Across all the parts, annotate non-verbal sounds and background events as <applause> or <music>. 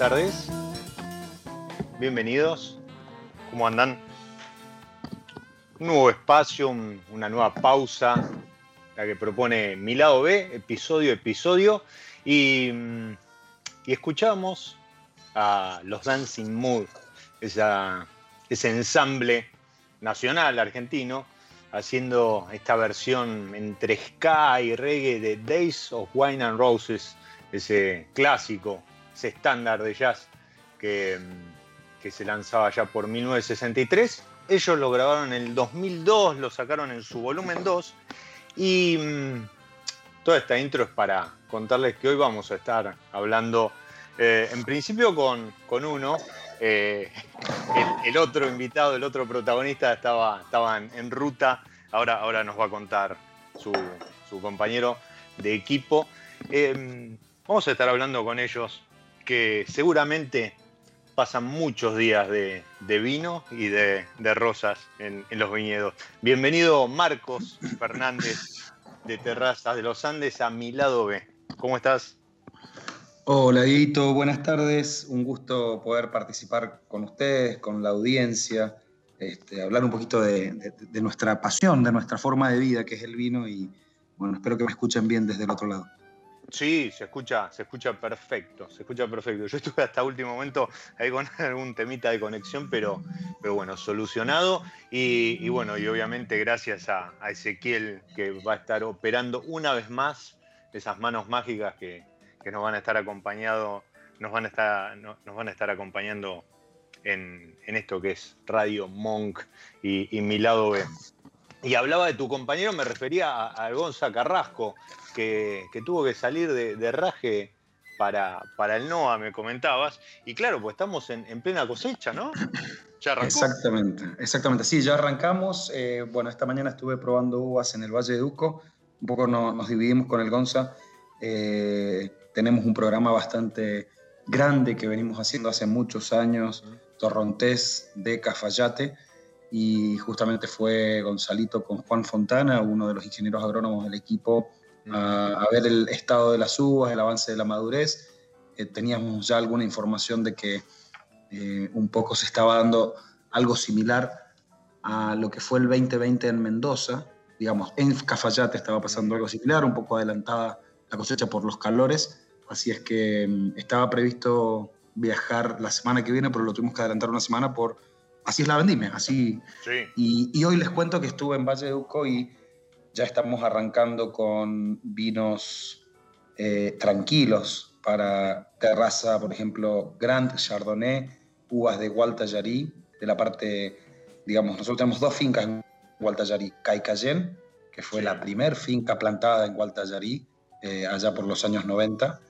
Tardes, bienvenidos, ¿cómo andan? Un nuevo espacio, un- una nueva pausa, la que propone Mi Lado B, episodio episodio, y, mm, y escuchamos a los Dancing Mood, ese ensamble nacional argentino, haciendo esta versión entre ska y reggae de Days of Wine and Roses, ese clásico, estándar de jazz que, que se lanzaba ya por 1963. Ellos lo grabaron en el 2002, lo sacaron en su volumen 2 y mm, toda esta intro es para contarles que hoy vamos a estar hablando eh, en principio con, con uno, eh, el, otro invitado, el otro protagonista estaba, estaba en ruta, ahora, ahora nos va a contar su, su compañero de equipo. Eh, vamos a estar hablando con ellos que seguramente pasan muchos días de, vino y de, rosas en, los viñedos. Bienvenido Marcos Fernández de Terrazas de los Andes a mi lado B. ¿Cómo estás? Hola, Dieguito, buenas tardes. Un gusto poder participar con ustedes, con la audiencia, este, hablar un poquito de, nuestra pasión, de nuestra forma de vida, que es el vino, y bueno, espero que me escuchen bien desde el otro lado. Sí, se escucha, se escucha perfecto, se escucha perfecto. Yo estuve hasta último momento ahí con <laughs> algún temita de conexión, pero, pero bueno, solucionado. Y, bueno, y obviamente gracias a, Ezequiel que va a estar operando una vez más esas manos mágicas que, nos van a estar acompañando, nos van a estar, nos van a estar acompañando en, esto que es Radio Monk y, y mi lado B. Y hablaba de tu compañero, me refería a, a Gonza Carrasco, que, tuvo que salir de, raje para, para, el NOA, me comentabas. Y claro, pues estamos en, plena cosecha, ¿no? ¿Ya exactamente, exactamente. Sí, ya arrancamos. Eh, bueno, esta mañana estuve probando uvas en el Valle de Duco. Un poco nos dividimos con el Gonza. Eh, tenemos un programa bastante grande que venimos haciendo hace muchos años, Torrontés de Cafayate, y justamente fue Gonzalito con Juan Fontana, uno de los ingenieros agrónomos del equipo, a, ver el estado de las uvas, el avance de la madurez. Eh, teníamos ya alguna información de que eh, un poco se estaba dando algo similar a lo que fue el 2020 en Mendoza. Digamos, en Cafayate estaba pasando algo similar, un poco adelantada la cosecha por los calores. Así es que mm, estaba previsto viajar la semana que viene, pero lo tuvimos que adelantar una semana por... Así es la vendimia, así. Y, y, hoy les cuento que estuve en Valle de Uco y ya estamos arrancando con vinos eh, tranquilos para terraza, por ejemplo, Grand Chardonnay, uvas de Gualtallarí, de la parte, digamos, nosotros tenemos dos fincas en Gualtallarí, Caycayen, que fue la primer finca plantada en Gualtallarí, eh, allá por los años 90.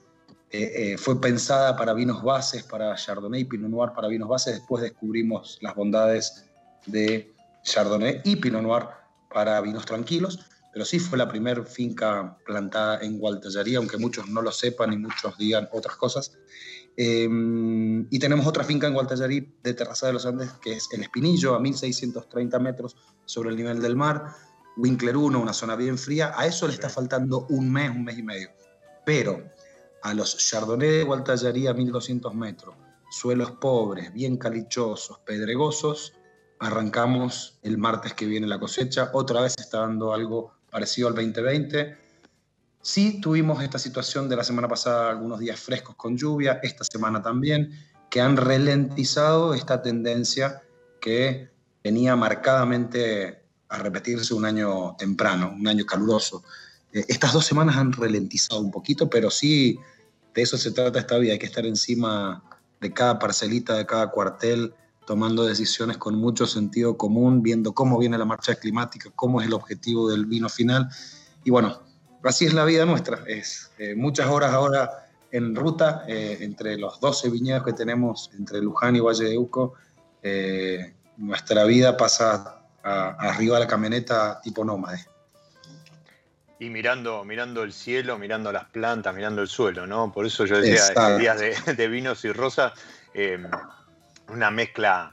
Eh, fue pensada para vinos bases, para Chardonnay y Pinot Noir para vinos bases. Después descubrimos las bondades de Chardonnay y Pinot Noir para vinos tranquilos pero sí fue la primera finca plantada en Gualtallarí, aunque muchos no lo sepan y muchos digan otras cosas. Em, y tenemos otra finca en Gualtallarí de Terraza de los Andes, que es El Espinillo, a 1630 metros sobre el nivel del mar. Winkler 1, una zona bien fría. A eso le está faltando un mes, un mes y medio. Pero a los Chardonnay de Gualtallarí a 1200 metros, suelos pobres, bien calichosos, pedregosos, arrancamos el martes que viene la cosecha. Otra vez está dando algo parecido al 2020. Sí tuvimos esta situación de la semana pasada, algunos días frescos con lluvia, esta semana también, que han ralentizado esta tendencia que venía marcadamente a repetirse un año temprano, un año caluroso. Eh, estas dos semanas han ralentizado un poquito, pero sí, de eso se trata esta vida, hay que estar encima de cada parcelita, de cada cuartel, tomando decisiones con mucho sentido común, viendo cómo viene la marcha climática, cómo es el objetivo del vino final. Y bueno, así es la vida nuestra. Es eh, muchas horas ahora en ruta eh, entre los 12 viñedos que tenemos entre Luján y Valle de Uco. Nuestra vida pasa arriba de la camioneta tipo nómade. Y mirando, mirando el cielo, mirando las plantas, mirando el suelo, ¿no? Por eso yo decía, días de, <laughs> de, vinos y rosas, una mezcla,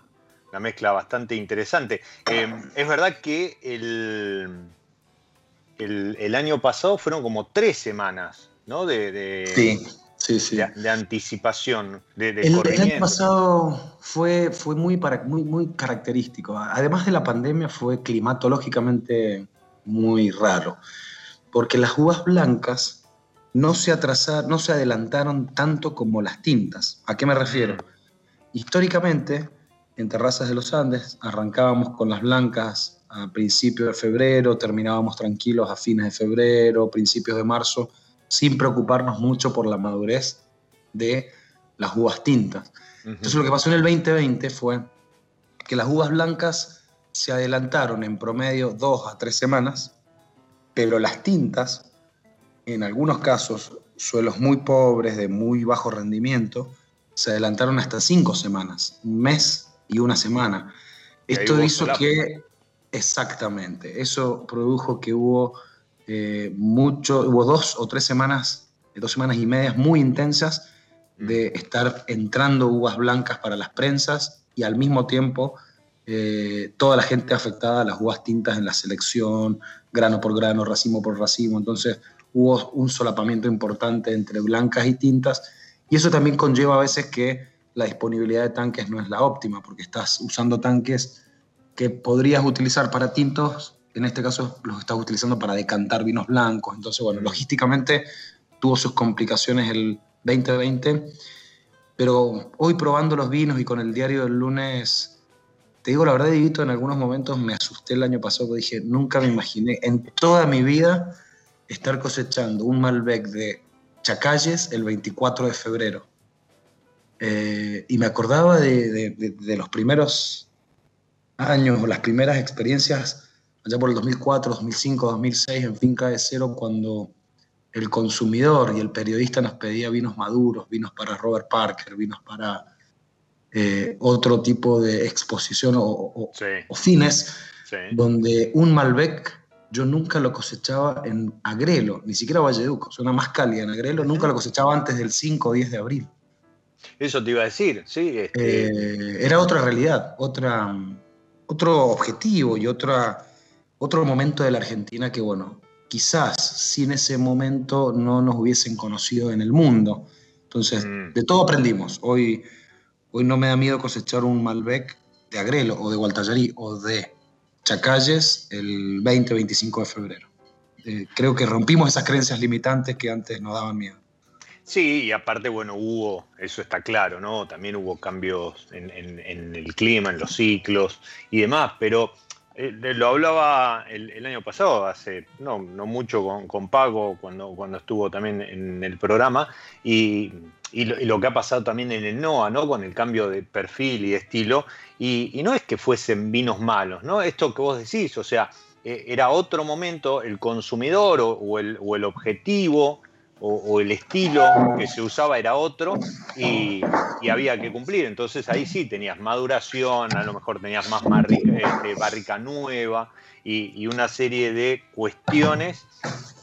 una mezcla bastante interesante. Em, es verdad que el, el, año pasado fueron como tres semanas, ¿no? De, sí, sí, sí. de, anticipación. De, el, año pasado fue, fue muy, para, muy, muy característico. Además de la pandemia, fue climatológicamente muy raro, porque las uvas blancas no se atrasaron, no se adelantaron tanto como las tintas. ¿A qué me refiero? Históricamente, en Terrazas de los Andes, arrancábamos con las blancas a principios de febrero, terminábamos tranquilos a fines de febrero, principios de marzo, sin preocuparnos mucho por la madurez de las uvas tintas. Entonces lo que pasó en el 2020 fue que las uvas blancas se adelantaron en promedio dos a tres semanas, pero las tintas, en algunos casos, suelos muy pobres, de muy bajo rendimiento, se adelantaron hasta cinco semanas, un mes y una semana. Esto hizo que, exactamente, eso produjo que hubo eh, mucho, hubo dos o tres semanas, dos semanas y medias muy intensas de estar entrando uvas blancas para las prensas y al mismo tiempo eh, toda la gente afectada las uvas tintas en la selección, grano por grano, racimo por racimo. Entonces hubo un solapamiento importante entre blancas y tintas y eso también conlleva a veces que la disponibilidad de tanques no es la óptima porque estás usando tanques que podrías utilizar para tintos, en este caso los estás utilizando para decantar vinos blancos. Entonces, bueno, logísticamente tuvo sus complicaciones el 2020, pero hoy probando los vinos y con el diario del lunes, te digo la verdad, Divito, en algunos momentos me asusté el año pasado, porque dije, nunca me imaginé en toda mi vida estar cosechando un Malbec de Chacalles el 24 de febrero. Eh, y me acordaba de, de, los primeros años, las primeras experiencias, allá por el 2004, 2005, 2006, en Finca de Cero, cuando el consumidor y el periodista nos pedía vinos maduros, vinos para Robert Parker, vinos para eh, otro tipo de exposición o, fines, donde un Malbec yo nunca lo cosechaba en Agrelo, ni siquiera Valleduco, zona más cálida en Agrelo, nunca lo cosechaba antes del 5 o 10 de abril. Eso te iba a decir, sí. Este eh, era otra realidad, otra, otro objetivo y otra, otro momento de la Argentina que, bueno, quizás sin ese momento no nos hubiesen conocido en el mundo. Entonces, mm. de todo aprendimos. Hoy, hoy no me da miedo cosechar un Malbec de Agrelo o de Gualtallarí o de Chacalles el 20-25 de febrero. Eh, creo que rompimos esas creencias limitantes que antes nos daban miedo. Sí, y aparte, bueno, hubo, eso está claro, ¿no? También hubo cambios en, el clima, en los ciclos y demás, pero eh, lo hablaba el, año pasado, hace no, no mucho con, con, Paco, cuando, cuando estuvo también en el programa, y, lo, que ha pasado también en el NOA, ¿no? Con el cambio de perfil y de estilo, y, no es que fuesen vinos malos, ¿no? Esto que vos decís, o sea, eh, era otro momento, el consumidor o, el, o el objetivo o, el estilo que se usaba era otro y, había que cumplir. Entonces ahí sí tenías maduración, a lo mejor tenías más este, barrica, nueva y, una serie de cuestiones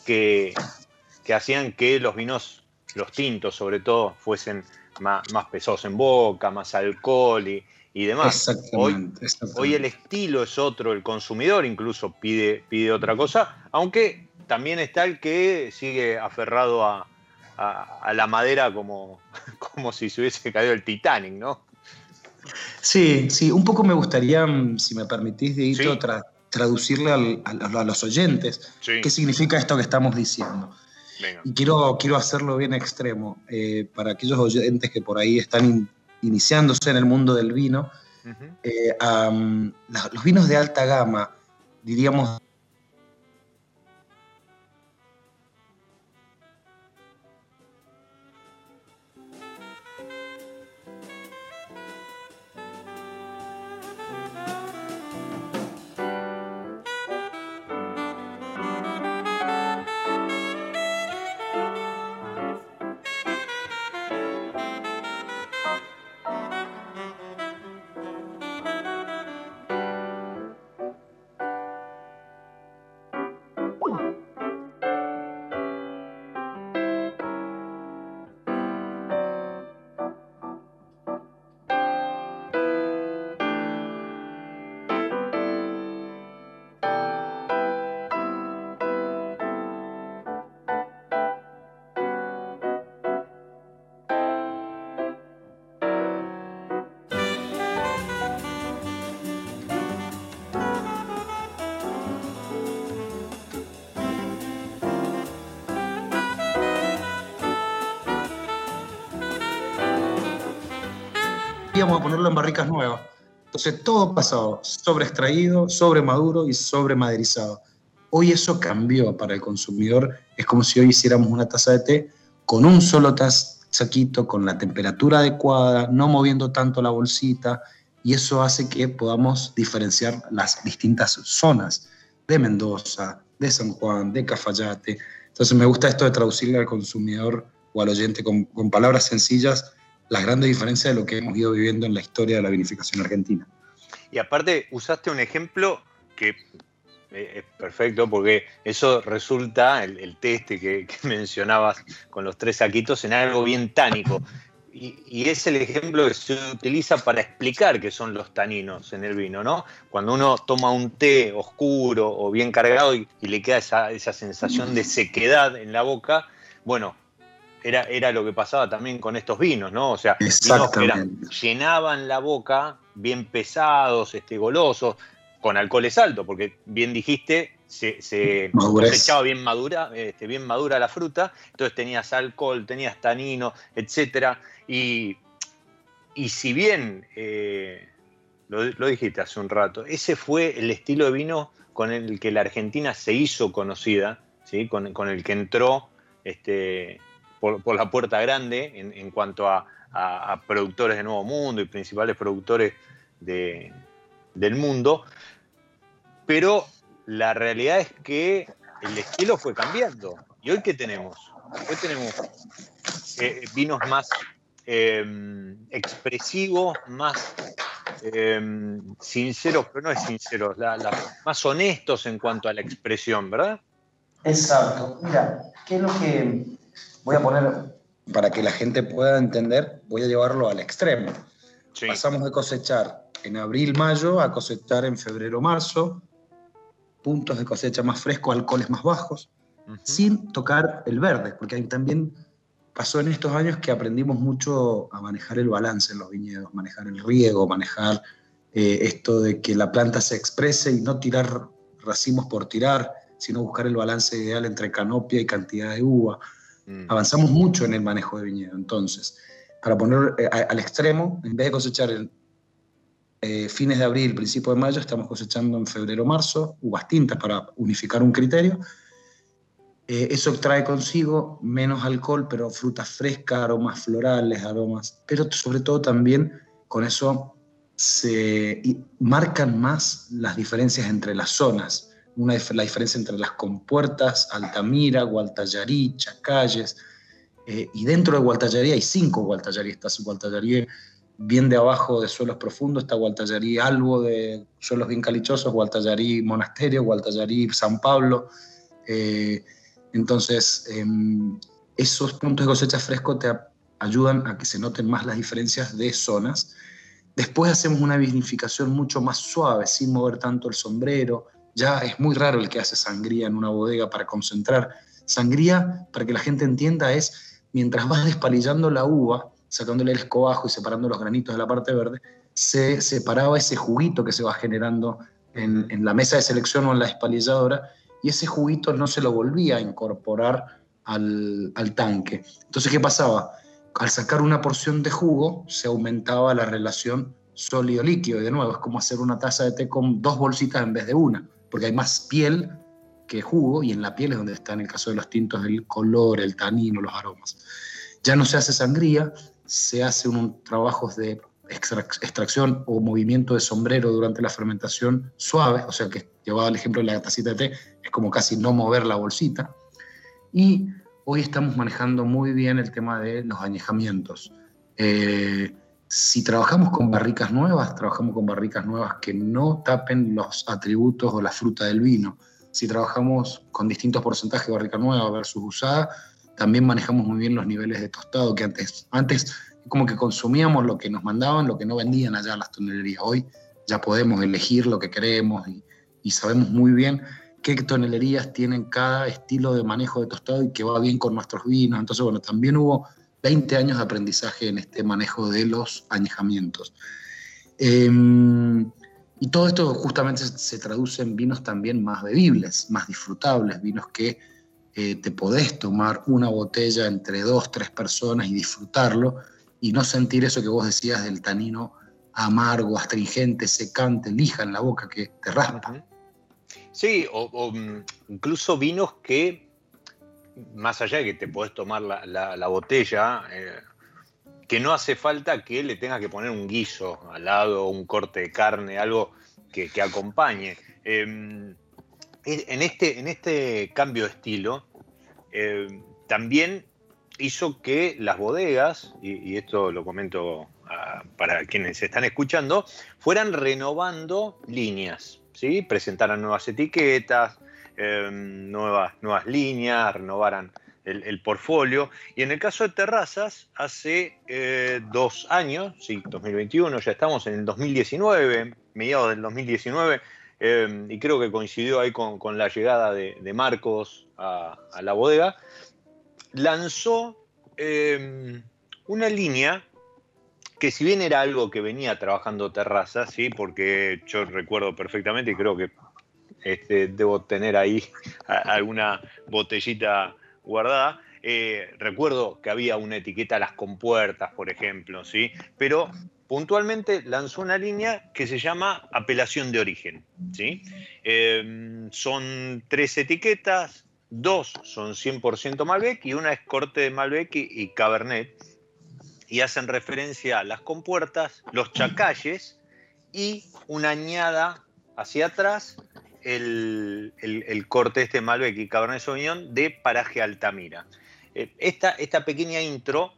que, hacían que los vinos, los tintos sobre todo, fuesen más, más pesados en boca, más alcohol y, demás. Hoy, hoy, el estilo es otro, el consumidor incluso pide, pide otra cosa, aunque también está el que sigue aferrado a, la madera como, <laughs> como si se hubiese caído el Titanic, ¿no? Sí, sí, un poco me gustaría, mm, si me permitís, Dieguito, traducirle a, los oyentes qué significa esto que estamos diciendo. Y quiero, quiero hacerlo bien extremo. Eh, para aquellos oyentes que por ahí están iniciándose en el mundo del vino, eh, los vinos de alta gama, diríamos íbamos a ponerlo en barricas nuevas. Entonces todo pasado, sobre extraído, sobre maduro y sobre maderizado. Hoy eso cambió para el consumidor. Es como si hoy hiciéramos una taza de té con un solo saquito, con la temperatura adecuada, no moviendo tanto la bolsita, y eso hace que podamos diferenciar las distintas zonas de Mendoza, de San Juan, de Cafayate. Entonces me gusta esto de traducirle al consumidor o al oyente con, con palabras sencillas las grandes diferencias de lo que hemos ido viviendo en la historia de la vinificación argentina. Y aparte, usaste un ejemplo que eh, es perfecto porque eso resulta, el, test que, <laughs> mencionabas con los tres saquitos, en algo bien tánico. y, es el ejemplo que se utiliza para explicar qué son los taninos en el vino, ¿no? Cuando uno toma un té oscuro o bien cargado y, le queda esa, esa, sensación de sequedad en la boca, bueno, era, era, lo que pasaba también con estos vinos, ¿no? O sea, vinos que llenaban la boca, bien pesados, este, golosos, con alcoholes altos, porque bien dijiste, se, se cosechaba bien madura, este, bien madura la fruta, entonces tenías alcohol, tenías tanino, etc. Y, y si bien, eh, lo, dijiste hace un rato, ese fue el estilo de vino con el que la Argentina se hizo conocida, ¿sí? con, el que entró este, por, la puerta grande en, cuanto a, productores de Nuevo Mundo y principales productores del mundo. Pero la realidad es que el estilo fue cambiando. ¿Y hoy qué tenemos? Hoy tenemos eh, vinos más em, expresivos, más em, sinceros, pero no es sinceros, más honestos en cuanto a la expresión, ¿verdad? Exacto. Mira, ¿qué es lo que voy a poner para que la gente pueda entender? Voy a llevarlo al extremo. Pasamos de cosechar en abril, mayo a cosechar en febrero, marzo, puntos de cosecha más frescos, alcoholes más bajos, sin tocar el verde, porque también pasó en estos años que aprendimos mucho a manejar el balance en los viñedos, manejar el riego, manejar eh, esto de que la planta se exprese y no tirar racimos por tirar, sino buscar el balance ideal entre canopia y cantidad de uva. Mm. Avanzamos mucho en el manejo de viñedo. Entonces, para poner eh, al extremo, en vez de cosechar el eh, fines de abril, principio de mayo, estamos cosechando en febrero, marzo, uvas tintas para unificar un criterio. Eh, eso trae consigo menos alcohol, pero frutas frescas, aromas florales, aromas, pero sobre todo también con eso se marcan más las diferencias entre las zonas. Una, la diferencia entre las compuertas, Altamira, Gualtallarí, Chacalles, eh, y dentro de Gualtallarí hay cinco Gualtallarí. Está Gualtallarí bien de abajo de suelos profundos está Gualtallarí Albo, de suelos bien calichosos, Gualtallarí Monasterio, Gualtallarí San Pablo. Eh, entonces, em, esos puntos de cosecha fresco te ayudan a que se noten más las diferencias de zonas. Después hacemos una vinificación mucho más suave, sin mover tanto el sombrero. Ya es muy raro el que hace sangría en una bodega para concentrar. Sangría, para que la gente entienda, es mientras vas despalillando la uva, sacándole el escobajo y separando los granitos de la parte verde, se separaba ese juguito que se va generando en, la mesa de selección o en la espalilladora y ese juguito no se lo volvía a incorporar al, tanque. Entonces, ¿qué pasaba? Al sacar una porción de jugo, se aumentaba la relación sólido-líquido. Y de nuevo, es como hacer una taza de té con dos bolsitas en vez de una, porque hay más piel que jugo, y en la piel es donde está, en el caso de los tintos, el color, el tanino, los aromas. Ya no se hace sangría, se hace un trabajo de extracción o movimiento de sombrero durante la fermentación suave, o sea que llevaba el ejemplo de la tacita de té, es como casi no mover la bolsita. Y hoy estamos manejando muy bien el tema de los añejamientos. Eh, si trabajamos con barricas nuevas, trabajamos con barricas nuevas que no tapen los atributos o la fruta del vino. Si trabajamos con distintos porcentajes de barrica nueva versus usada, también manejamos muy bien los niveles de tostado que antes, antes como que consumíamos lo que nos mandaban, lo que no vendían allá las tonelerías. Hoy ya podemos elegir lo que queremos y, sabemos muy bien qué tonelerías tienen cada estilo de manejo de tostado y que va bien con nuestros vinos. Entonces, bueno, también hubo 20 años de aprendizaje en este manejo de los añejamientos. Em, y todo esto justamente se traduce en vinos también más bebibles, más disfrutables, vinos que eh, te podés tomar una botella entre dos, tres personas y disfrutarlo y no sentir eso que vos decías del tanino amargo, astringente, secante, lija en la boca que te raspa. Sí, o, mm, incluso vinos que, más allá de que te podés tomar la, botella, eh, que no hace falta que le tengas que poner un guiso al lado, un corte de carne, algo que, acompañe. Em, en este, en este cambio de estilo, eh, también hizo que las bodegas, y, esto lo comento ah, para quienes están escuchando, fueran renovando líneas, ¿sí? presentaran nuevas etiquetas, em, nuevas, nuevas líneas, renovaran el, portfolio. Y en el caso de terrazas, hace eh, dos años, sí, 2021, ya estamos en el 2019, mediados del 2019, eh, y creo que coincidió ahí con, la llegada de, Marcos a, la bodega, lanzó eh, una línea que si bien era algo que venía trabajando terrazas, ¿sí? porque yo recuerdo perfectamente y creo que este, debo tener ahí <laughs> alguna botellita guardada. Eh, recuerdo que había una etiqueta a las compuertas, por ejemplo, ¿sí? Pero puntualmente lanzó una línea que se llama apelación de origen, ¿sí? Em, son tres etiquetas, dos son 100% Malbec y una es corte de Malbec y, Cabernet, y hacen referencia a las compuertas, los chacalles y una añada hacia atrás el, corte este Malbec y Cabernet Sauvignon de Paraje Altamira. Eh, esta, esta, pequeña intro,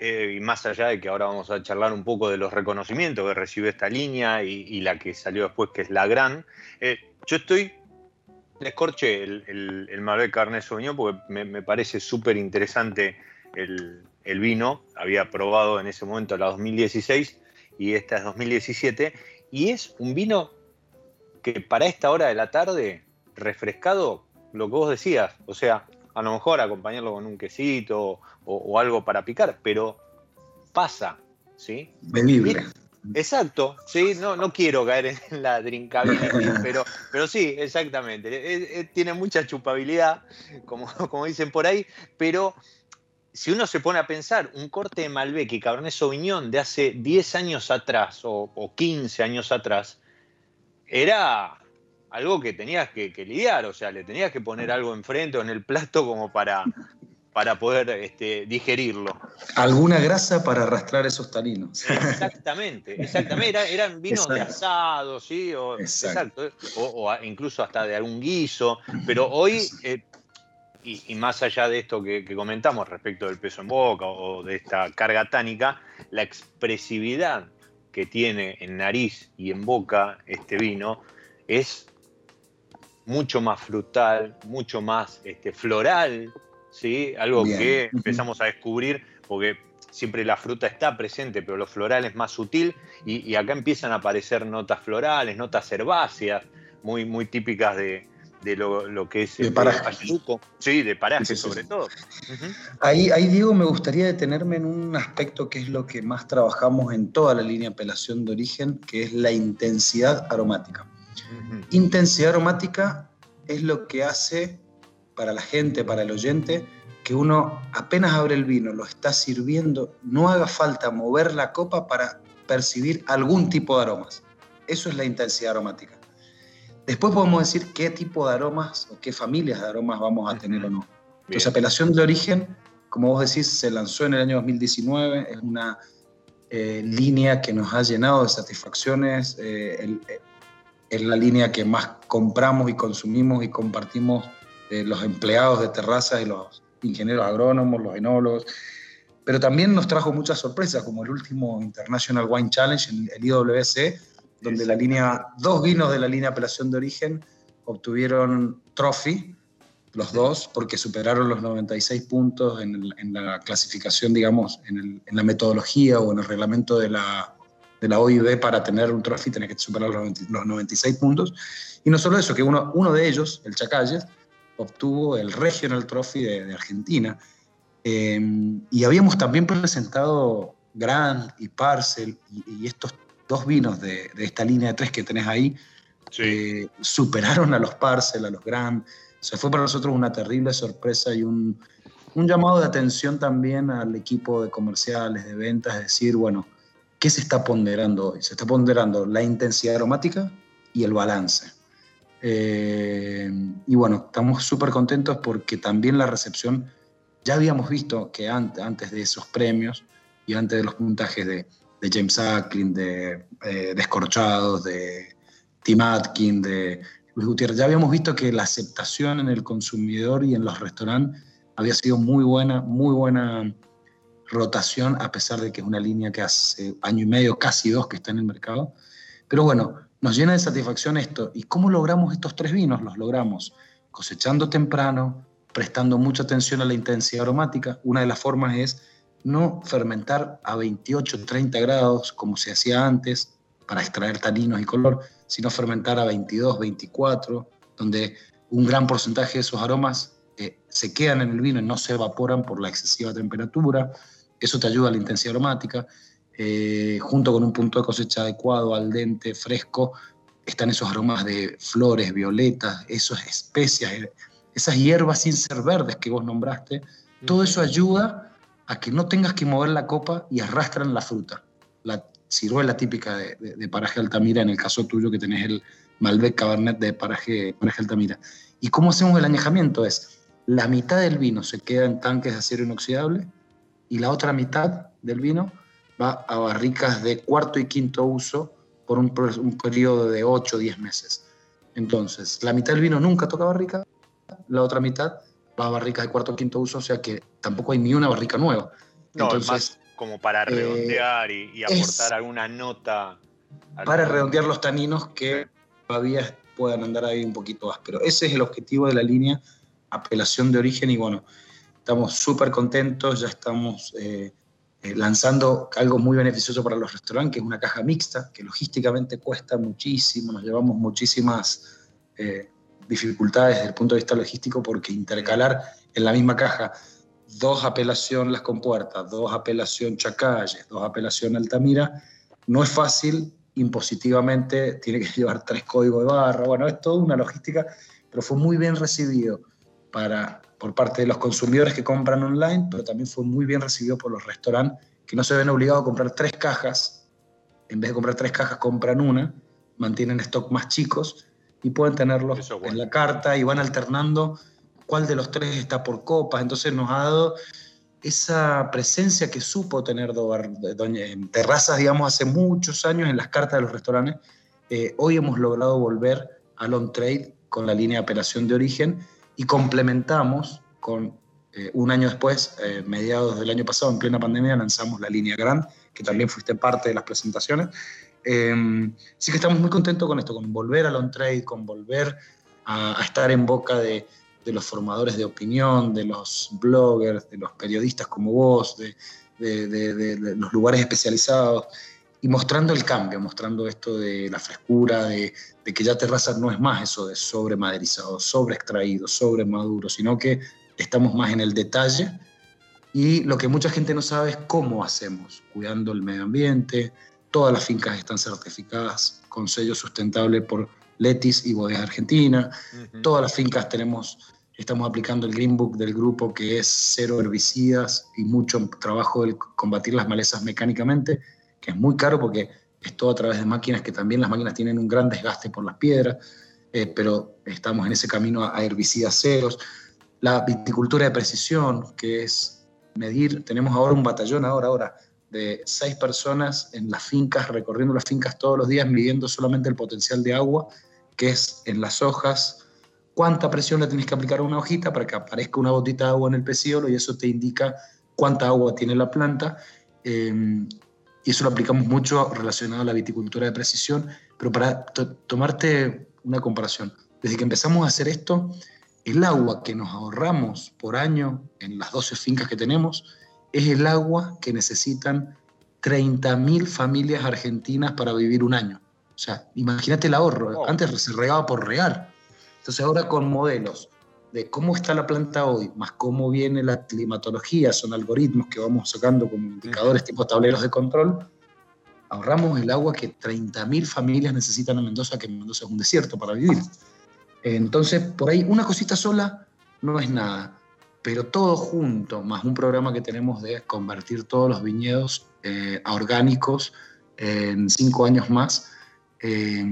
eh, y más allá de que ahora vamos a charlar un poco de los reconocimientos que recibe esta línea y, la que salió después, que es la gran, eh, yo estoy, les corché el, el, Malbec Cabernet Sauvignon porque me, parece súper interesante el, el vino, había probado en ese momento la 2016 y esta es 2017, y es un vino que para esta hora de la tarde, refrescado, lo que vos decías, o sea, a lo mejor acompañarlo con un quesito o, algo para picar, pero pasa, ¿sí? Bebible. Exacto, sí, no, no quiero caer en <laughs> la drinkability, <laughs> pero, pero sí, exactamente. tiene mucha chupabilidad, como, <laughs> como dicen por ahí, pero si uno se pone a pensar, un corte de Malbec y Cabernet Sauvignon de hace 10 años atrás o, o 15 años atrás, era algo que tenías que, lidiar, o sea, le tenías que poner algo enfrente o en el plato como para, para poder este, digerirlo. Alguna grasa para arrastrar esos taninos. Exactamente, exactamente. eran vinos de asado, ¿sí? O, exacto. O, incluso hasta de algún guiso. Pero hoy, eh, y, más allá de esto que, comentamos respecto del peso en boca o de esta carga tánica, la expresividad que tiene en nariz y en boca este vino es mucho más frutal, mucho más este, floral, ¿sí? algo que empezamos a descubrir porque siempre la fruta está presente, pero lo floral es más sutil y, acá empiezan a aparecer notas florales, notas herbáceas, muy, muy típicas de, de lo, que es de el paraje. Sí, de paraje sobre todo. ahí, ahí, Diego, me gustaría detenerme en un aspecto que es lo que más trabajamos en toda la línea de apelación de origen, que es la intensidad aromática. Intensidad aromática es lo que hace para la gente, para el oyente, que uno apenas abre el vino, lo está sirviendo, no haga falta mover la copa para percibir algún tipo de aromas. Eso es la intensidad aromática. Después podemos decir qué tipo de aromas o qué familias de aromas vamos a tener o no. Entonces, apelación de origen, como vos decís, se lanzó en el año 2019, es una eh, línea que nos ha llenado de satisfacciones, eh, eh, es la línea que más compramos y consumimos y compartimos los empleados de terrazas y los ingenieros agrónomos, los enólogos, pero también nos trajo muchas sorpresas, como el último International Wine Challenge, el IWC, donde la línea, dos vinos de la línea apelación de origen obtuvieron trophy, los dos, porque superaron los 96 puntos en, la clasificación, digamos, en, la metodología o en el reglamento de la, de la OIB para tener un trophy tenés que superar los, 96 puntos. Y no solo eso, que uno, uno de ellos, el Chacalles, obtuvo el Regional Trophy de, Argentina. Eh, y habíamos también presentado Grand y Parcel y, y estos dos vinos de, esta línea de tres que tenés ahí eh, superaron a los Parcel, a los Grand. O sea, fue para nosotros una terrible sorpresa y un, llamado de atención también al equipo de comerciales, de ventas, es decir, bueno, ¿qué se está ponderando hoy? Se está ponderando la intensidad aromática y el balance. Eh, y bueno, estamos súper contentos porque también la recepción, ya habíamos visto que antes, antes de esos premios y antes de los puntajes de de James Ackling, de eh, Descorchados, de Tim Atkin, de Luis Gutiérrez. Ya habíamos visto que la aceptación en el consumidor y en los restaurantes había sido muy buena, muy buena rotación, a pesar de que es una línea que hace año y medio, casi dos, que está en el mercado. Pero bueno, nos llena de satisfacción esto. ¿Y cómo logramos estos tres vinos? Los logramos cosechando temprano, prestando mucha atención a la intensidad aromática. Una de las formas es no fermentar a 28, 30 grados como se hacía antes para extraer taninos y color, sino fermentar a 22, 24, donde un gran porcentaje de esos aromas eh, se quedan en el vino y no se evaporan por la excesiva temperatura. Eso te ayuda a la intensidad aromática. Eh, junto con un punto de cosecha adecuado, al dente, fresco, están esos aromas de flores, violetas, esas especias, eh, esas hierbas sin ser verdes que vos nombraste. Todo eso ayuda a que no tengas que mover la copa y arrastran la fruta. La ciruela típica de, paraje Altamira, en el caso tuyo que tenés el Malbec Cabernet de paraje, paraje Altamira. ¿Y cómo hacemos el añejamiento? Es la mitad del vino se queda en tanques de acero inoxidable y la otra mitad del vino va a barricas de cuarto y quinto uso por un, un periodo de 8 o 10 meses. Entonces, la mitad del vino nunca toca barrica, la otra mitad va a barricas de cuarto o quinto uso, o sea que tampoco hay ni una barrica nueva. No, Entonces, más como para eh, redondear y, aportar alguna nota. Para redondear los taninos que todavía puedan andar ahí un poquito áspero. Ese es el objetivo de la línea apelación de origen y bueno, estamos súper contentos, ya estamos eh, eh, lanzando algo muy beneficioso para los restaurantes, que es una caja mixta, que logísticamente cuesta muchísimo, nos llevamos muchísimas eh, dificultades desde el punto de vista logístico, porque intercalar en la misma caja dos apelación Las Compuertas, dos apelación Chacalles, dos apelación Altamira, no es fácil, impositivamente tiene que <laughs> llevar tres códigos de barra, bueno, es toda una logística, pero fue muy bien recibido para por parte de los consumidores que compran online, pero también fue muy bien recibido por los restaurantes que no se ven obligados a comprar tres cajas. En vez de comprar tres cajas, compran una, mantienen stock más chicos y pueden tenerlos en la carta y van alternando cuál de los tres está por copas. Entonces nos ha dado esa presencia que supo tener en terrazas, digamos, hace muchos años en las cartas de los restaurantes. Eh, hoy hemos logrado volver al on-trade con la línea de operación de origen y complementamos con eh, un año después, eh, mediados del año pasado, en plena pandemia, lanzamos la línea Grand, que también fuiste parte de las presentaciones. Eh, sí que estamos muy contentos con esto, con volver al on-trade, con volver a, estar en boca de, los formadores de opinión, de los bloggers, de los periodistas como vos, de, los lugares especializados y mostrando el cambio, mostrando esto de la frescura, de, que ya terraza no es más eso de sobre maderizado, sobre extraído, sobre maduro, sino que estamos más en el detalle. Y lo que mucha gente no sabe es cómo hacemos, cuidando el medio ambiente, todas las fincas están certificadas con sello sustentable por Letis y Bodegas Argentina, todas las fincas tenemos, estamos aplicando el Green Book del grupo que es cero herbicidas y mucho trabajo de combatir las malezas mecánicamente que es muy caro porque es todo a través de máquinas que también las máquinas tienen un gran desgaste por las piedras, eh, pero estamos en ese camino a, herbicidas ceros. La viticultura de precisión, que es medir, tenemos ahora un batallón ahora, ahora, seis personas en las fincas, recorriendo las fincas todos los días, midiendo solamente el potencial de agua, que es en las hojas, cuánta presión le tenés que aplicar a una hojita para que aparezca una gotita de agua en el pecíolo y eso te indica cuánta agua tiene la planta. Eh, y eso lo aplicamos mucho relacionado a la viticultura de precisión, pero para tomarte una comparación, desde que empezamos a hacer esto, el agua que nos ahorramos por año en las 12 fincas que tenemos es el agua que necesitan 30.000 familias argentinas para vivir un año. O sea, imagínate el ahorro. Antes se regaba por regar. Entonces ahora con modelos de cómo está la planta hoy, más cómo viene la climatología, son algoritmos que vamos sacando como indicadores tipo tableros de control, ahorramos el agua que 30.000 familias necesitan en Mendoza, que Mendoza es un desierto para vivir. Entonces, por ahí una cosita sola no es nada, pero todo junto, más un programa que tenemos de convertir todos los viñedos eh, a orgánicos en cinco años más, eh,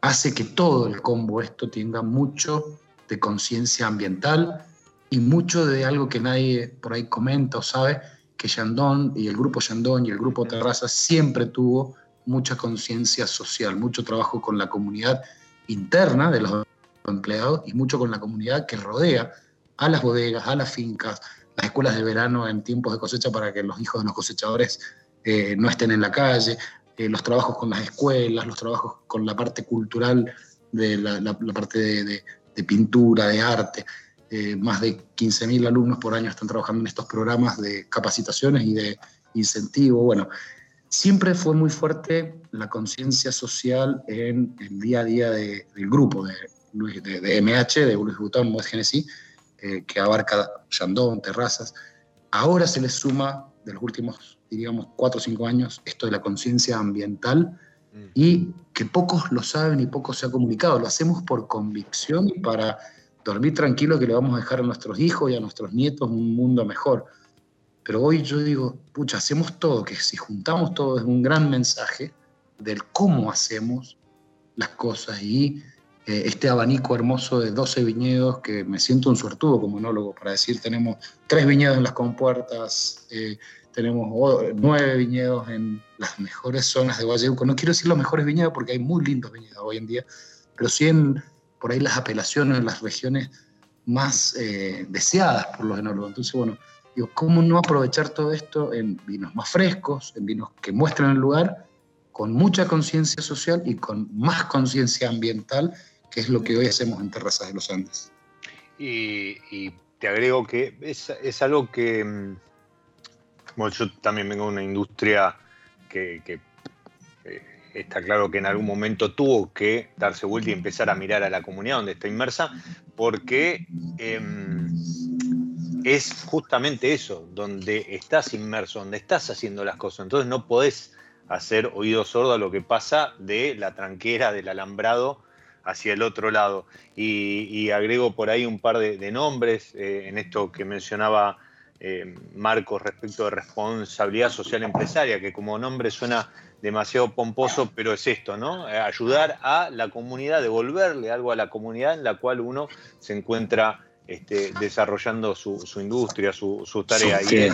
hace que todo el combo esto tenga mucho de conciencia ambiental y mucho de algo que nadie por ahí comenta o sabe, que Yandón y el grupo Yandón y el grupo Terraza siempre tuvo mucha conciencia social, mucho trabajo con la comunidad interna de los empleados y mucho con la comunidad que rodea a las bodegas, a las fincas, las escuelas de verano en tiempos de cosecha para que los hijos de los cosechadores eh, no estén en la calle, eh, los trabajos con las escuelas, los trabajos con la parte cultural de la, parte de, pintura, de arte. eh, más de 15.000 alumnos por año están trabajando en estos programas de capacitaciones y de incentivo. Bueno, siempre fue muy fuerte la conciencia social en el día a día del grupo de, MH, de Luis Butón, Muez Genesis, eh, que abarca Yandón, Terrazas. Ahora se les suma, de los últimos, diríamos, cuatro o cinco años, esto de la conciencia ambiental mm. y que pocos lo saben y pocos se ha comunicado. Lo hacemos por convicción y para dormir tranquilo que le vamos a dejar a nuestros hijos y a nuestros nietos un mundo mejor. Pero hoy yo digo, pucha, hacemos todo, que si juntamos todo es un gran mensaje del cómo hacemos las cosas y eh, este abanico hermoso de 12 viñedos que me siento un suertudo como monólogo para decir, tenemos tres viñedos en las compuertas, eh, tenemos nueve viñedos en las mejores zonas de Valle No quiero decir los mejores viñedos porque hay muy lindos viñedos hoy en día, pero sí en por ahí las apelaciones en las regiones más eh, deseadas por los enólogos. Entonces, bueno, digo, ¿cómo no aprovechar todo esto en vinos más frescos, en vinos que muestran el lugar, con mucha conciencia social y con más conciencia ambiental, que es lo que hoy hacemos en Terrazas de los Andes? Y, te agrego que es, algo que, mm, bueno, yo también vengo de una industria que, eh, está claro que en algún momento tuvo que darse vuelta y empezar a mirar a la comunidad donde está inmersa, porque em, es justamente eso, donde estás inmerso, donde estás haciendo las cosas. Entonces no podés hacer oído sordo a lo que pasa de la tranquera, del alambrado hacia el otro lado. Y, agrego por ahí un par de, nombres eh, en esto que mencionaba eh, Marcos respecto de responsabilidad social empresaria, que como nombre suena demasiado pomposo, pero es esto, ¿no? Eh, ayudar a la comunidad, devolverle algo a la comunidad en la cual uno se encuentra este, desarrollando su, industria, su, tarea. y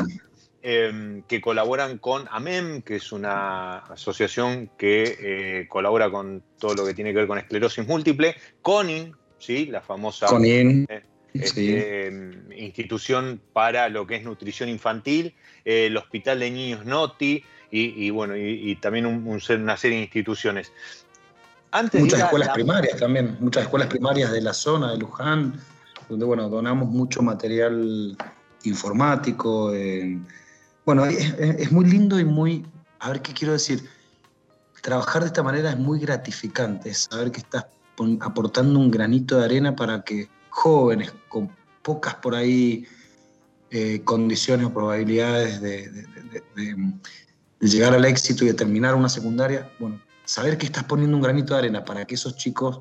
em, que colaboran con AMEM, que es una asociación que eh, colabora con todo lo que tiene que ver con esclerosis múltiple, CONIN, ¿sí? la famosa CONIN. Eh, este, institución para lo que es nutrición infantil, el Hospital de Niños Noti, y, bueno, y, también una serie de instituciones. muchas escuelas primarias también, muchas escuelas primarias de la zona de Luján, donde bueno, donamos mucho material informático. Bueno, es, muy lindo y muy, a ver qué quiero decir, trabajar de esta manera es muy gratificante, saber que estás aportando un granito de arena para que jóvenes con pocas por ahí eh, condiciones o probabilidades de, de llegar al éxito y de terminar una secundaria, bueno, saber que estás poniendo un granito de arena para que esos chicos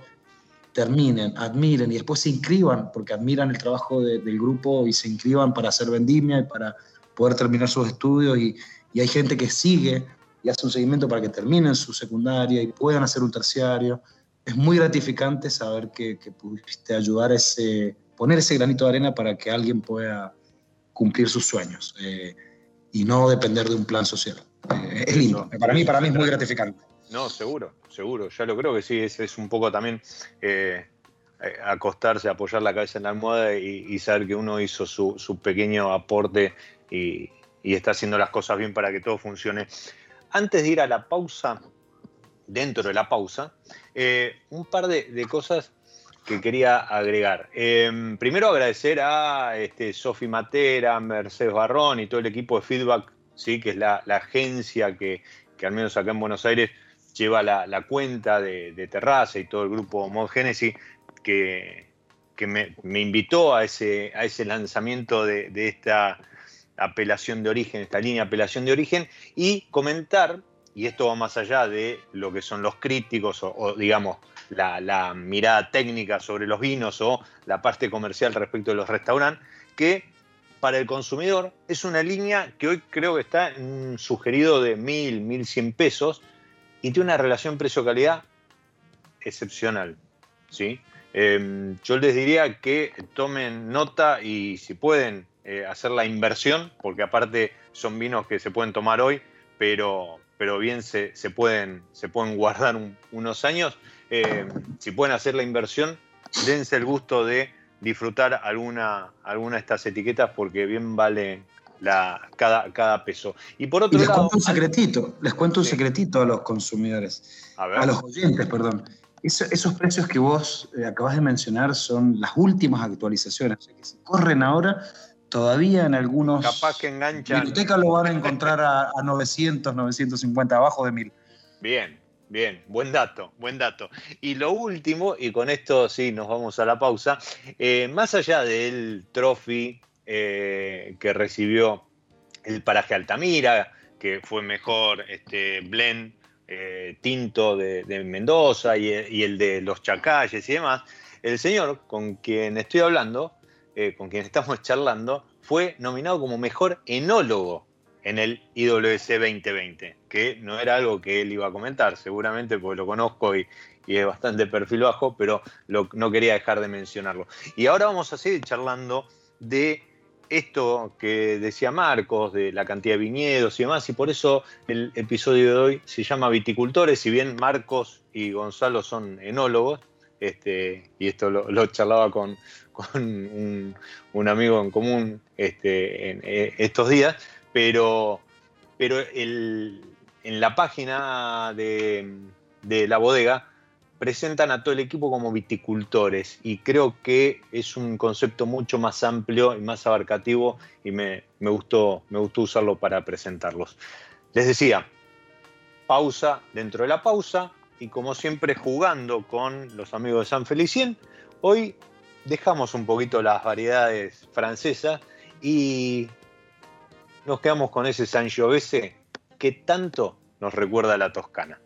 terminen, admiren y después se inscriban, porque admiran el trabajo del grupo y se inscriban para hacer vendimia y para poder terminar sus estudios y, hay gente que sigue y hace un seguimiento para que terminen su secundaria y puedan hacer un terciario. Es muy gratificante saber que, pudiste ayudar a ese, poner ese granito de arena para que alguien pueda cumplir sus sueños eh, y no depender de un plan social. Eh, es lindo. Para mí, para mí es muy gratificante. No, seguro, seguro. Ya lo creo que sí. Es, es un poco también eh, acostarse, apoyar la cabeza en la almohada y, saber que uno hizo su, pequeño aporte y, está haciendo las cosas bien para que todo funcione. Antes de ir a la pausa, dentro de la pausa, un par de, cosas que quería agregar. primero agradecer a este, Sofi Matera, Mercedes Barrón y todo el equipo de Feedback ¿sí? que es la, agencia que, al menos acá en Buenos Aires lleva la, cuenta de, Terraza y todo el grupo Mod Genesis, que, me, invitó a ese lanzamiento de, esta apelación de origen, esta línea de apelación de origen, y comentar, y esto va más allá de lo que son los críticos o, digamos la, mirada técnica sobre los vinos o la parte comercial respecto de los restaurantes, que para el consumidor es una línea que hoy creo que está en sugerido de 1.000, 1.100 pesos y tiene una relación precio-calidad excepcional. ¿sí? Em, yo les diría que tomen nota y si pueden eh, hacer la inversión, porque aparte son vinos que se pueden tomar hoy, pero, pero bien se, pueden, se pueden guardar unos años. Em, si pueden hacer la inversión, dense el gusto de disfrutar alguna, alguna de estas etiquetas porque bien vale la, cada, cada peso. Y por otro les lado. Cuento un secretito, les cuento un secretito a los consumidores, a, los oyentes, perdón. esos precios que vos eh, acabas de mencionar son las últimas actualizaciones, o sea que si corren ahora, todavía en algunos... Capaz que enganchan... Biblioteca lo van a encontrar a, 900, 950, abajo de 1000. Bien, bien, buen dato, buen dato. Y lo último, y con esto sí nos vamos a la pausa, eh, más allá del trophy eh, que recibió el paraje Altamira, que fue mejor este, blend eh, tinto de, Mendoza y, el de los Chacalles y demás, el señor con quien estoy hablando, eh, con quien <laughs> estamos charlando, fue nominado como mejor enólogo en el IWC 2020, que no era algo que él iba a comentar, seguramente porque lo conozco y, es bastante perfil bajo, pero no quería dejar de mencionarlo. Y ahora vamos a seguir charlando de esto que decía Marcos, de la cantidad de viñedos y demás, y por eso el episodio de hoy se llama Viticultores, si bien Marcos y Gonzalo son enólogos, este, y esto lo, charlaba con, un, amigo en común este, en, eh, estos días, pero, pero en la página de, de la bodega presentan a todo el equipo como viticultores y creo que es un concepto mucho más amplio y más abarcativo y me, gustó, me gustó usarlo para presentarlos. Les decía, pausa dentro de la pausa y como siempre jugando con los amigos de San Felicien, hoy dejamos un poquito las variedades francesas y nos quedamos con ese Sangiovese que tanto nos recuerda a la Toscana.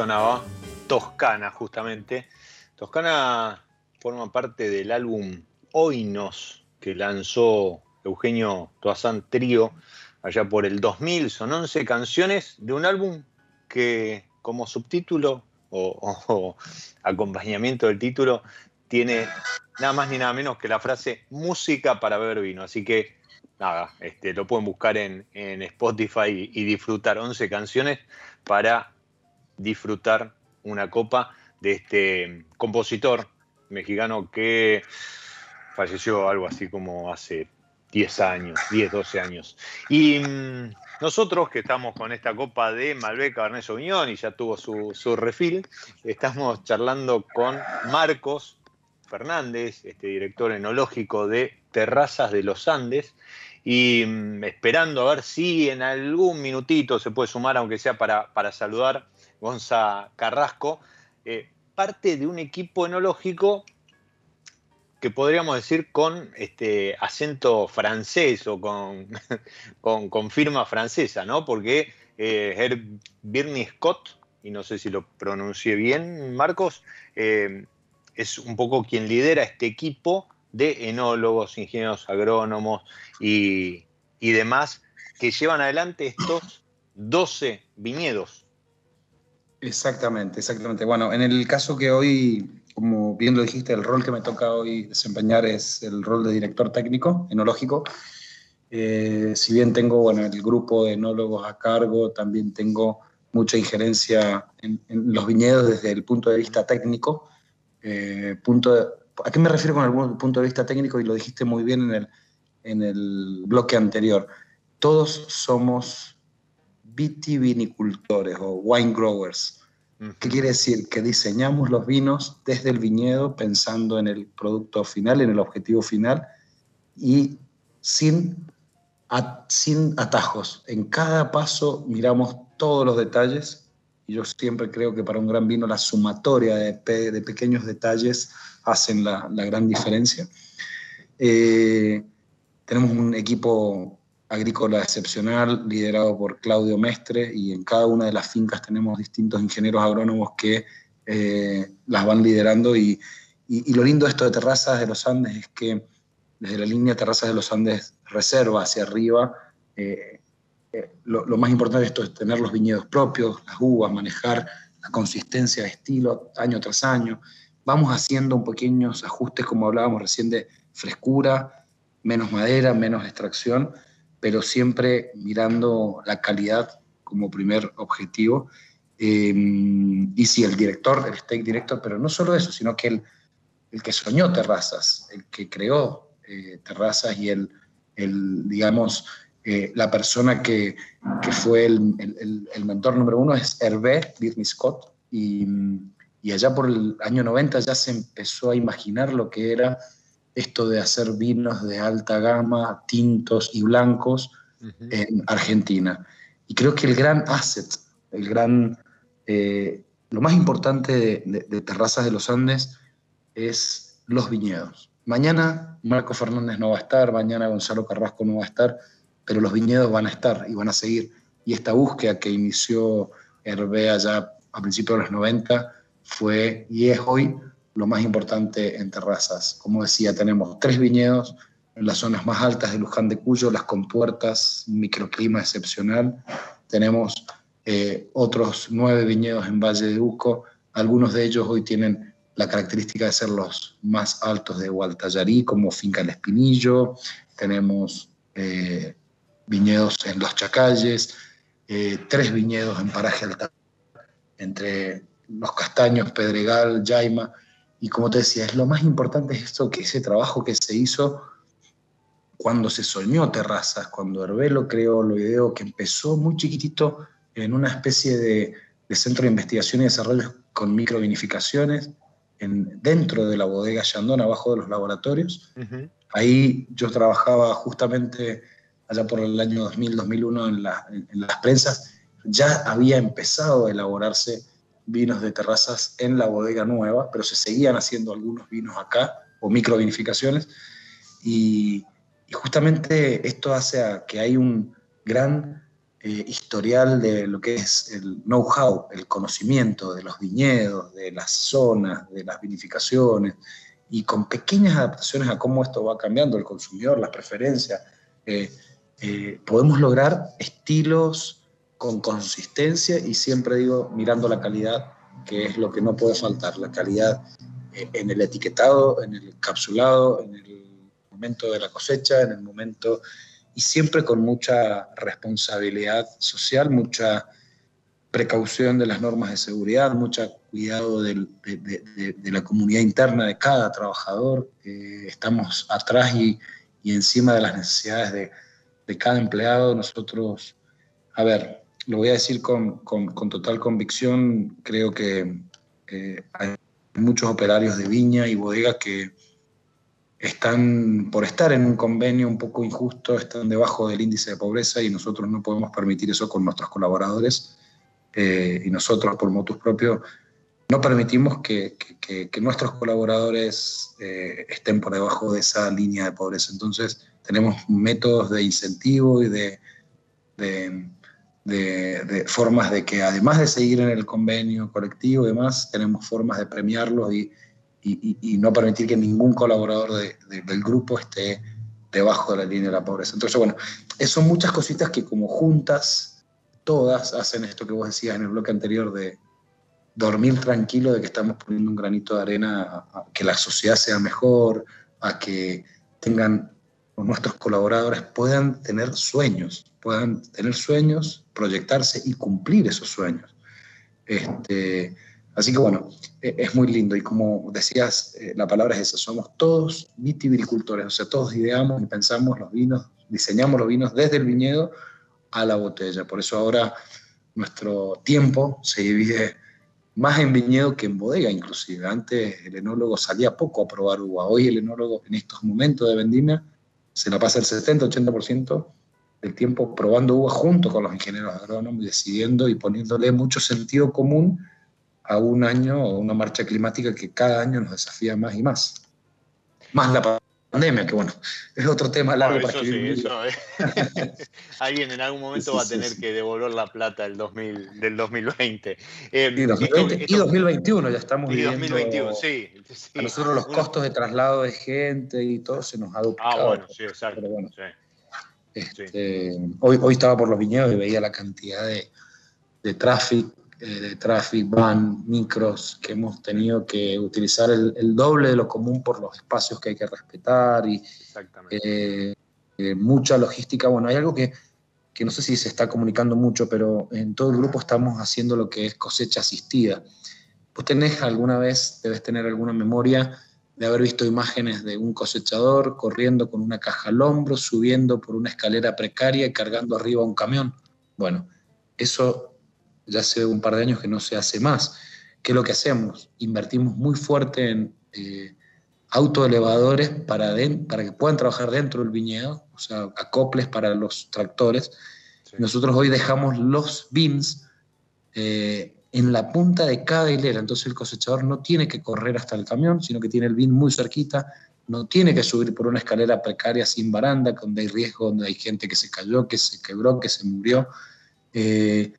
Sonaba Toscana, justamente. Toscana forma parte del álbum Oinos que lanzó Eugenio Toazán Trío allá por el 2000. Son 11 canciones de un álbum que como subtítulo o, acompañamiento del título tiene nada más ni nada menos que la frase música para beber vino. Así que nada, este, lo pueden buscar en, Spotify y, disfrutar 11 canciones para disfrutar una copa de este compositor mexicano que falleció algo así como hace 10 años, 10, 12 años. Y mm, nosotros que estamos con esta copa de Malbec Cabernet Sauvignon y ya tuvo su, su refil, estamos charlando con Marcos Fernández, este director enológico de Terrazas de los Andes, y mm, esperando a ver si en algún minutito se puede sumar, aunque sea para, para saludar Gonza Carrasco, eh, parte de un equipo enológico que podríamos decir con este acento francés o con, <laughs> firma francesa, ¿no? Porque eh, Birney Scott, y no sé si lo pronuncié bien, Marcos, eh, es un poco quien lidera este equipo de enólogos, ingenieros agrónomos y, demás que llevan adelante estos 12 viñedos. Exactamente, exactamente. Bueno, en el caso que hoy, como bien lo dijiste, el rol que me toca hoy desempeñar es el rol de director técnico enológico. Eh, si bien tengo bueno, el grupo de enólogos a cargo, también tengo mucha injerencia en, los viñedos desde el punto de vista técnico. Eh, punto ¿A qué me refiero con el punto de vista técnico? Y lo dijiste muy bien en el, en el bloque anterior. Todos somos vitivinicultores o wine growers. ¿Qué quiere decir? Que diseñamos los vinos desde el viñedo pensando en el producto final, en el objetivo final y sin, sin atajos. En cada paso miramos todos los detalles y yo siempre creo que para un gran vino la sumatoria de, de pequeños detalles hacen la, gran diferencia. Eh, tenemos un equipo agrícola excepcional liderado por Claudio Mestre y en cada una de las fincas tenemos distintos ingenieros agrónomos que eh, las van liderando. Y, lo lindo de esto de Terrazas de los Andes es que desde la línea Terrazas de los Andes Reserva hacia arriba, eh, lo, lo, más importante de esto es tener los viñedos propios, las uvas, manejar la consistencia de estilo año tras año, vamos haciendo pequeños ajustes, como hablábamos recién, de frescura, menos madera, menos extracción, pero siempre mirando la calidad como primer objetivo. Eh, y sí, el director, el steak director, pero no solo eso, sino que el, el que soñó terrazas, el que creó eh, terrazas y el, el digamos, eh, la persona que, que fue el, el, el, mentor número uno es Hervé Birney Scott. Y, y allá por el año 90 ya se empezó a imaginar lo que era esto de hacer vinos de alta gama, tintos y blancos en Argentina. Y creo que el gran asset, el gran, eh, lo más importante de, Terrazas de los Andes es los viñedos. Mañana Marco Fernández no va a estar, mañana Gonzalo Carrasco no va a estar, pero los viñedos van a estar y van a seguir. Y esta búsqueda que inició Hervé allá a principios de los 90 fue y es hoy lo más importante en terrazas. Como decía, tenemos tres viñedos en las zonas más altas de Luján de Cuyo, las compuertas, un microclima excepcional. Tenemos eh, otros nueve viñedos en Valle de Uco. Algunos de ellos hoy tienen la característica de ser los más altos de Gualtallarí, como Finca El Espinillo. Tenemos eh, viñedos en Los Chacalles, eh, tres viñedos en Paraje Alta, entre los castaños, Pedregal, Yaima, y como te decía, es lo más importante es esto, que ese trabajo que se hizo cuando se soñó Terrazas, cuando Hervé lo creó, lo ideó, que empezó muy chiquitito en una especie de, centro de investigación y desarrollo con microvinificaciones en, dentro de la bodega Yandón, abajo de los laboratorios. Ahí yo trabajaba justamente allá por el año 2000-2001 en, en las prensas, ya había empezado a elaborarse vinos de terrazas en la bodega nueva, pero se seguían haciendo algunos vinos acá, o microvinificaciones, y, y justamente esto hace que hay un gran eh, historial de lo que es el know-how, el conocimiento de los viñedos, de las zonas, de las vinificaciones, y con pequeñas adaptaciones a cómo esto va cambiando el consumidor, las preferencias, eh, eh, podemos lograr estilos con consistencia y siempre digo mirando la calidad, que es lo que no puede faltar, la calidad eh, en el etiquetado, en el capsulado, en el momento de la cosecha, en el momento y siempre con mucha responsabilidad social, mucha precaución de las normas de seguridad, mucho cuidado de, la comunidad interna de cada trabajador. Eh, estamos atrás y, encima de las necesidades de, cada empleado. Nosotros, a ver, lo voy a decir con, total convicción, creo que eh, hay muchos operarios de viña y bodega que están, por estar en un convenio un poco injusto, están debajo del índice de pobreza y nosotros no podemos permitir eso con nuestros colaboradores eh, y nosotros por motus propio no permitimos que, nuestros colaboradores eh, estén por debajo de esa línea de pobreza. Entonces tenemos métodos de incentivo y de, formas de que además de seguir en el convenio colectivo y demás, tenemos formas de premiarlos y, y, no permitir que ningún colaborador del grupo esté debajo de la línea de la pobreza. Entonces, bueno, son muchas cositas que como juntas todas hacen esto que vos decías en el bloque anterior de dormir tranquilo de que estamos poniendo un granito de arena a, que la sociedad sea mejor, a que tengan nuestros colaboradores puedan tener sueños, puedan tener sueños, proyectarse y cumplir esos sueños. Este, así que bueno, e, es muy lindo y como decías, eh, la palabra es esa, somos todos vitivinicultores, o sea, todos ideamos y pensamos los vinos, diseñamos los vinos desde el viñedo a la botella. Por eso ahora nuestro tiempo se divide más en viñedo que en bodega, inclusive. Antes el enólogo salía poco a probar uva. Hoy el enólogo en estos momentos de vendimia se la pasa el 70-80% del tiempo probando uva junto con los ingenieros agrónomos y decidiendo y poniéndole mucho sentido común a un año o una marcha climática que cada año nos desafía más y más. Más la pandemia, que bueno, es otro tema largo para escribir. Sí, eso, eh. <laughs> Alguien en algún momento va a tener que devolver la plata del, 2000, del 2020. Eh, y, 2021 ya estamos y 2021, sí, A nosotros los costos de traslado de gente y todo se nos ha duplicado. Ah, bueno, sí, exacto. Pero bueno, este, hoy, hoy estaba por los viñedos y veía la cantidad de, de tráfico eh, de traffic, van, micros, que hemos tenido que utilizar el, doble de lo común por los espacios que hay que respetar y eh, eh, mucha logística. Bueno, hay algo que, que, no sé si se está comunicando mucho, pero en todo el grupo estamos haciendo lo que es cosecha asistida. ¿Vos tenés alguna vez, debes tener alguna memoria de haber visto imágenes de un cosechador corriendo con una caja al hombro, subiendo por una escalera precaria y cargando arriba un camión? Bueno, eso ya hace un par de años que no se hace más. ¿Qué es lo que hacemos? Invertimos muy fuerte en eh, autoelevadores para, para que puedan trabajar dentro del viñedo, o sea, acoples para los tractores. Nosotros hoy dejamos los bins eh, en la punta de cada hilera, entonces el cosechador no tiene que correr hasta el camión, sino que tiene el bin muy cerquita, no tiene que subir por una escalera precaria sin baranda, donde hay riesgo, donde hay gente que se cayó, que se quebró, que se murió. Eh,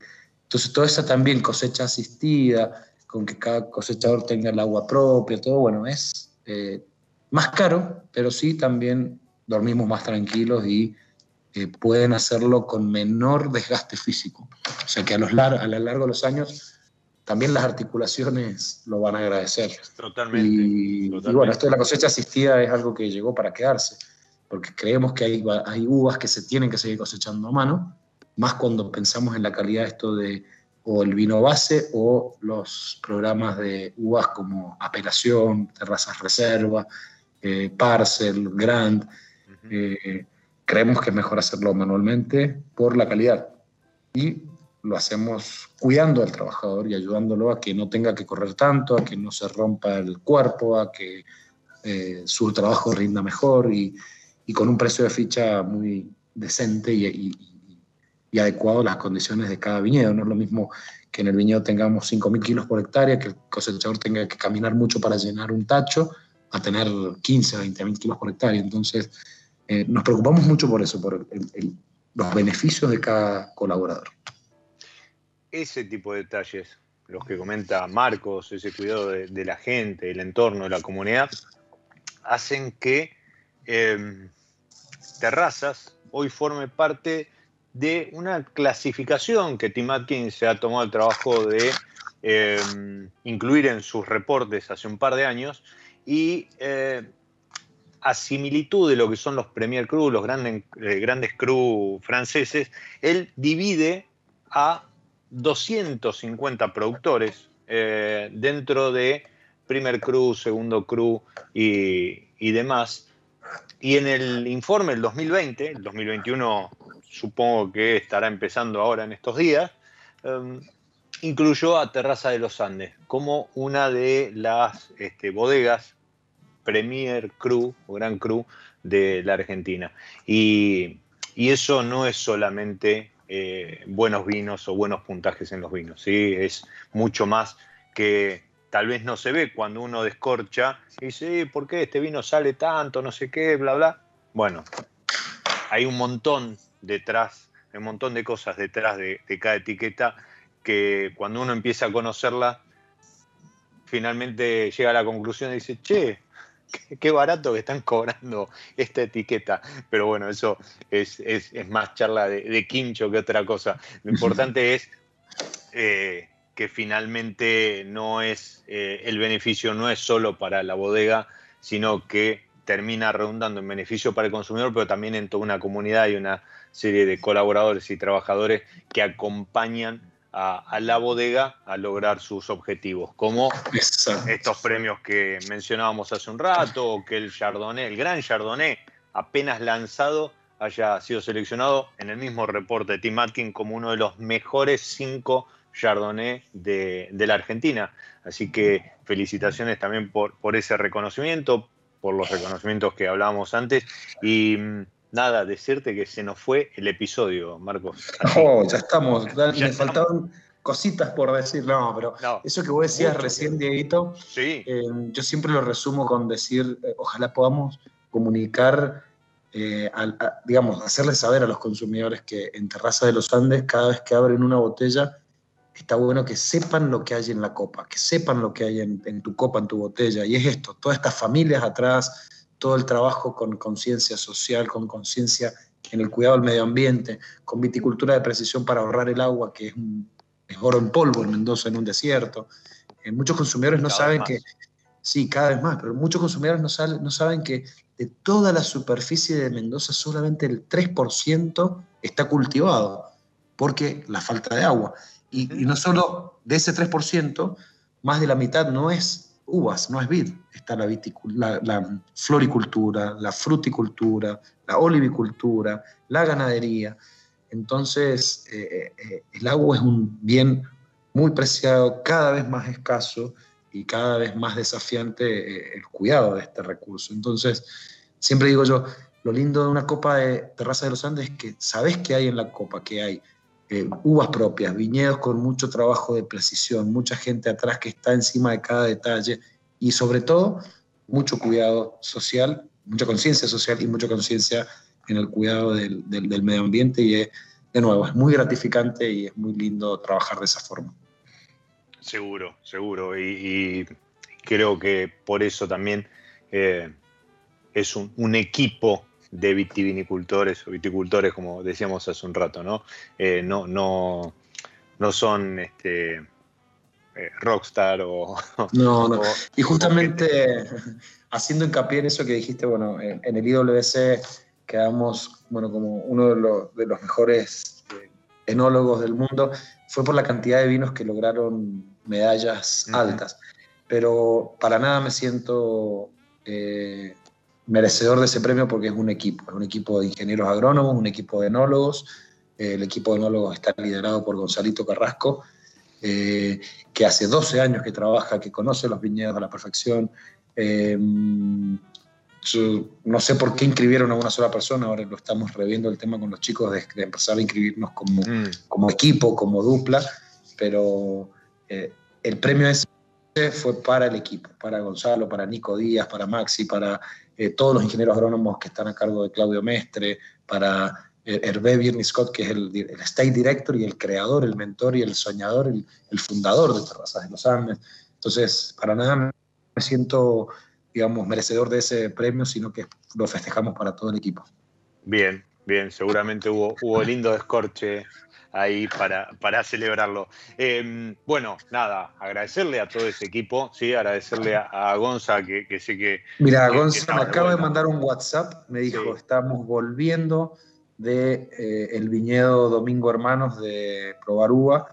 entonces, toda esa también cosecha asistida, con que cada cosechador tenga el agua propia, todo, bueno, es eh, más caro, pero sí también dormimos más tranquilos y eh, pueden hacerlo con menor desgaste físico. O sea que a, los a lo largo de los años también las articulaciones lo van a agradecer. Totalmente. Y, bueno, esto de la cosecha asistida es algo que llegó para quedarse, porque creemos que hay, hay uvas que se tienen que seguir cosechando a mano más cuando pensamos en la calidad esto de o el vino base o los programas de uvas como apelación, terrazas reserva, eh, parcel, grand. Eh, creemos que es mejor hacerlo manualmente por la calidad. Y lo hacemos cuidando al trabajador y ayudándolo a que no tenga que correr tanto, a que no se rompa el cuerpo, a que eh, su trabajo rinda mejor y, con un precio de ficha muy decente y, adecuado a las condiciones de cada viñedo. No es lo mismo que en el viñedo tengamos 5.000 kilos por hectárea, que el cosechador tenga que caminar mucho para llenar un tacho, a tener 15 o 20.000 kilos por hectárea. Entonces, eh, nos preocupamos mucho por eso, por los beneficios de cada colaborador. Ese tipo de detalles, los que comenta Marcos, ese cuidado de, la gente, el entorno, la comunidad, hacen que eh, Terrazas hoy forme parte de una clasificación que Tim Atkins se ha tomado el trabajo de eh, incluir en sus reportes hace un par de años y eh, a similitud de lo que son los Premier Cru, los grandes, eh, grandes Cru franceses, él divide a 250 productores eh, dentro de primer Cru, segundo Cru y, demás. Y en el informe del 2020, el 2021 supongo que estará empezando ahora en estos días, em, incluyó a Terraza de los Andes como una de las este, bodegas Premier Cru o Gran Cru de la Argentina. Y, eso no es solamente eh, buenos vinos o buenos puntajes en los vinos, ¿sí? es mucho más que tal vez no se ve cuando uno descorcha y dice, ¿por qué este vino sale tanto? No sé qué, bla, bla. Bueno, hay un montón detrás, un montón de cosas detrás de, de cada etiqueta que cuando uno empieza a conocerla, finalmente llega a la conclusión y dice, che, <laughs> qué barato que están cobrando esta etiqueta. Pero bueno, eso es, más charla de, quincho que otra cosa. Lo <laughs> importante es eh, que finalmente no es eh, el beneficio no es solo para la bodega, sino que termina redundando en beneficio para el consumidor, pero también en toda una comunidad y una serie de colaboradores y trabajadores que acompañan a, la bodega a lograr sus objetivos, como estos premios que mencionábamos hace un rato, o que el Chardonnay, el gran Chardonnay, apenas lanzado, haya sido seleccionado en el mismo reporte de Tim Atkin como uno de los mejores cinco Chardonnay de, la Argentina. Así que felicitaciones también por, por ese reconocimiento, por los reconocimientos que hablábamos antes. Y mm, nada, decirte que se nos fue el episodio, Marcos. <laughs> Oh, ya estamos. me faltaban cositas por decir, no, pero eso que vos decías recién, Dieguito, sí. Eh, yo siempre lo resumo con decir, eh, ojalá podamos comunicar, eh, digamos, hacerles saber a los consumidores que en Terraza de los Andes, cada vez que abren una botella, está bueno que sepan lo que hay en la copa, que sepan lo que hay en, en tu copa, en tu botella. Y es esto, todas estas familias atrás, todo el trabajo con conciencia social, con conciencia en el cuidado del medio ambiente, con viticultura de precisión para ahorrar el agua, que es, un, oro en polvo en Mendoza, en un desierto. Eh, muchos consumidores no saben que, sí, cada vez más, pero muchos consumidores no, no saben que de toda la superficie de Mendoza solamente el 3% está cultivado, porque la falta de agua. Y, y no solo de ese 3%, más de la mitad no es uvas, no es vid. Está la, floricultura, la fruticultura, la olivicultura, la ganadería. Entonces, eh, eh, el agua es un bien muy preciado, cada vez más escaso y cada vez más desafiante eh, el cuidado de este recurso. Entonces, siempre digo yo, lo lindo de una copa de terraza de los Andes es que sabes que hay en la copa, que hay eh, uvas propias, viñedos con mucho trabajo de precisión, mucha gente atrás que está encima de cada detalle y sobre todo mucho cuidado social, mucha conciencia social y mucha conciencia en el cuidado del, medio ambiente y de nuevo, es muy gratificante y es muy lindo trabajar de esa forma. Seguro, seguro. Y, creo que por eso también eh, es un, equipo de vitivinicultores o viticultores, como decíamos hace un rato, ¿no? Eh, no, no, no son este, eh, rockstar o... <laughs> No, no. y justamente <laughs> haciendo hincapié en eso que dijiste, bueno, en, el IWC quedamos, bueno, como uno de los, de los mejores eh, enólogos del mundo, fue por la cantidad de vinos que lograron medallas altas. Pero para nada me siento merecedor de ese premio porque es un equipo, es un equipo de ingenieros agrónomos, un equipo de enólogos. Eh, el equipo de enólogos está liderado por Gonzalito Carrasco, eh, que hace 12 años que trabaja, que conoce los viñedos a la perfección. Eh, no sé por qué inscribieron a una sola persona, ahora lo estamos reviendo el tema con los chicos de, empezar a inscribirnos como, mm. como equipo, como dupla, pero el premio ese fue para el equipo, para Gonzalo, para Nico Díaz, para Maxi, para eh, todos los ingenieros agrónomos que están a cargo de Claudio Mestre, para eh, Hervé Birney Scott, que es el, State Director y el creador, el mentor y el soñador, el, fundador de Terrazas de los Andes. Entonces, para nada me siento, digamos, merecedor de ese premio, sino que lo festejamos para todo el equipo. Bien, bien, seguramente hubo, hubo lindo descorche ahí para, para celebrarlo. Em, bueno, nada, agradecerle a todo ese equipo, ¿sí? agradecerle a, Gonza, que, sé que... Mira, Gonza me acaba de mandar un WhatsApp, me dijo, estamos volviendo de eh, el viñedo Domingo Hermanos de Probarúa.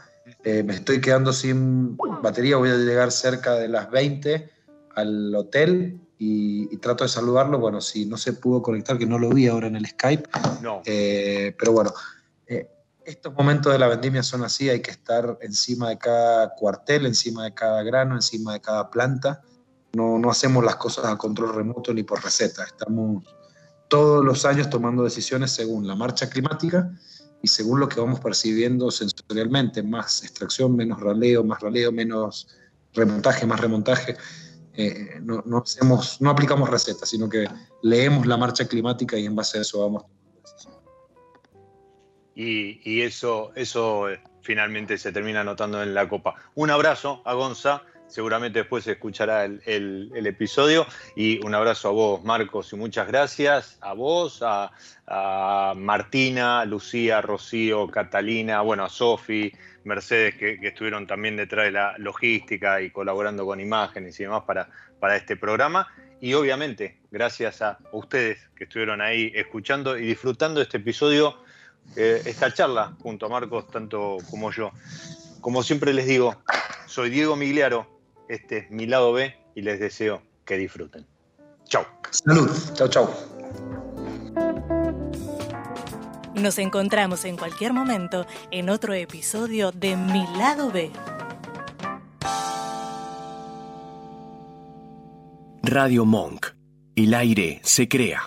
Eh, me estoy quedando sin batería, voy a llegar cerca de las 20 al hotel y, trato de saludarlo. Bueno, si no se pudo conectar, que no lo vi ahora en el Skype. No. Eh, pero bueno, estos momentos de la vendimia son así, hay que estar encima de cada cuartel, encima de cada grano, encima de cada planta. No, no hacemos las cosas a control remoto ni por receta. Estamos todos los años tomando decisiones según la marcha climática y según lo que vamos percibiendo sensorialmente, más extracción, menos raleo, más raleo, menos remontaje, más remontaje. Eh, no, no, hacemos, no aplicamos recetas, sino que leemos la marcha climática y en base a eso vamos y, eso, eso eh, finalmente se termina notando en la copa. Un abrazo a Gonza, seguramente después se escuchará el, el, episodio. Y un abrazo a vos, Marcos, y muchas gracias a vos, a, Martina, Lucía, Rocío, Catalina, bueno, a Sofi, Mercedes, que, estuvieron también detrás de la logística y colaborando con imágenes y demás para, para este programa. Y obviamente, gracias a ustedes que estuvieron ahí escuchando y disfrutando este episodio, eh, esta charla junto a Marcos, tanto como yo. Como siempre les digo, soy Diego Migliaro, este es mi lado B y les deseo que disfruten. Chau. Salud. Chau, chau. Nos encontramos en cualquier momento en otro episodio de Mi lado B. Radio Monk. El aire se crea.